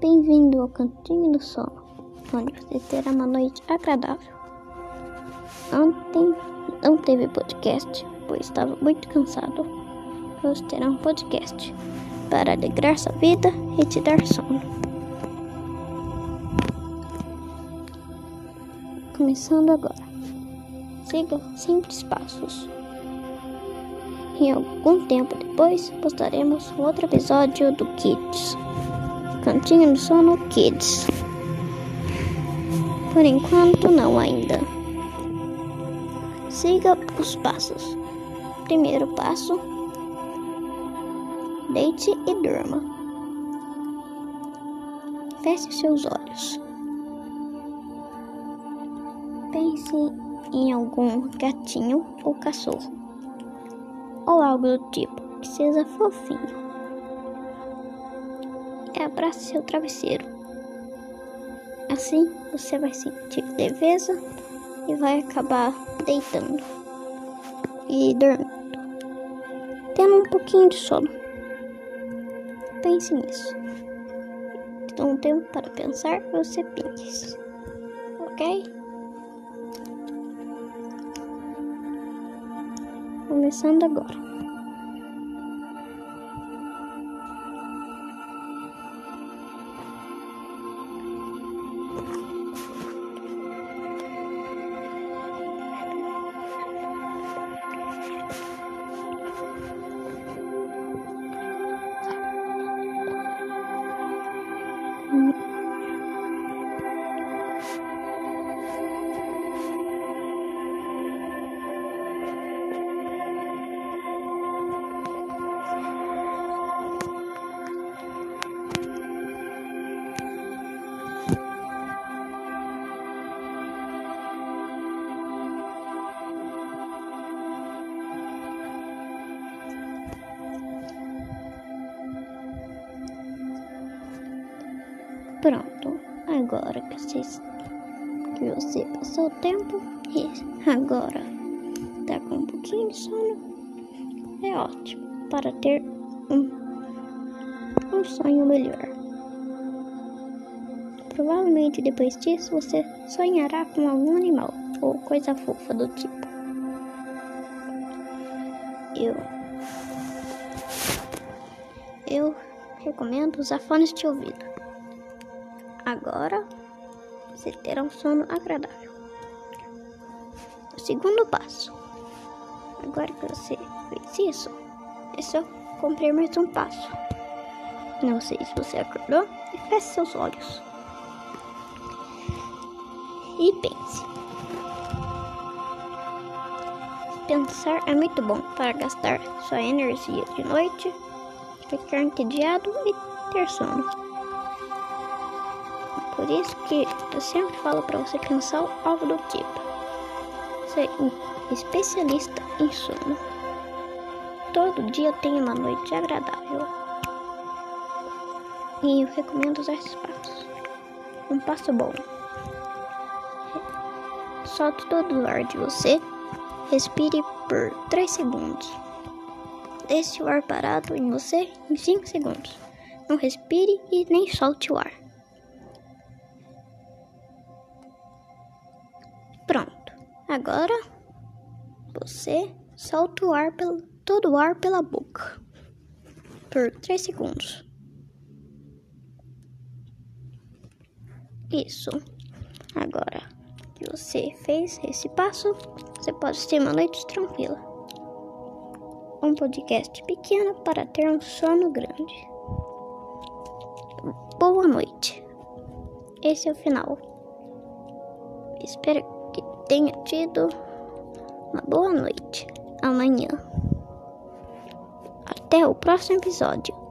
Bem-vindo ao Cantinho do Sono, onde você terá uma noite agradável. Ontem não teve podcast, pois estava muito cansado. Hoje terá um podcast para alegrar sua vida e te dar sono. Começando agora. Siga simples passos. Em algum tempo depois, postaremos um outro episódio do Kids. Cantinho do Sono Kids. Por enquanto, não ainda. Siga os passos. Primeiro passo: deite e durma. Feche seus olhos. Pense em algum gatinho ou cachorro, ou algo do tipo que seja fofinho. Abrace seu travesseiro. Assim você vai sentir leveza e vai acabar deitando e dormindo, tendo um pouquinho de sono. Pense nisso. Dou um tempo para pensar, você pense. Ok? Começando agora. Pronto, agora que você, que você passou o tempo e agora tá com um pouquinho de sono, é ótimo para ter um, um sonho melhor. Provavelmente depois disso você sonhará com algum animal ou coisa fofa do tipo. Eu eu recomendo usar fones de ouvido. Agora você terá um sono agradável. O segundo passo. Agora que você fez isso, é só cumprir mais um passo. Não sei se você acordou e feche seus olhos. E pense. Pensar é muito bom para gastar sua energia de noite, ficar entediado e ter sono. Por isso que eu sempre falo para você pensar algo do tipo. Ser especialista em sono. Todo dia tem uma noite agradável. E eu recomendo usar esses passos. Um passo bom. Solte todo o ar de você. Respire por 3 segundos. Deixe o ar parado em você em 5 segundos. Não respire e nem solte o ar. Pronto. Agora você solta o ar pelo, todo o ar pela boca por 3 segundos. Isso. Agora que você fez esse passo, você pode ter uma noite tranquila. Um podcast pequeno para ter um sono grande. Boa noite. Esse é o final. Espero tenha tido uma boa noite amanhã. Até o próximo episódio.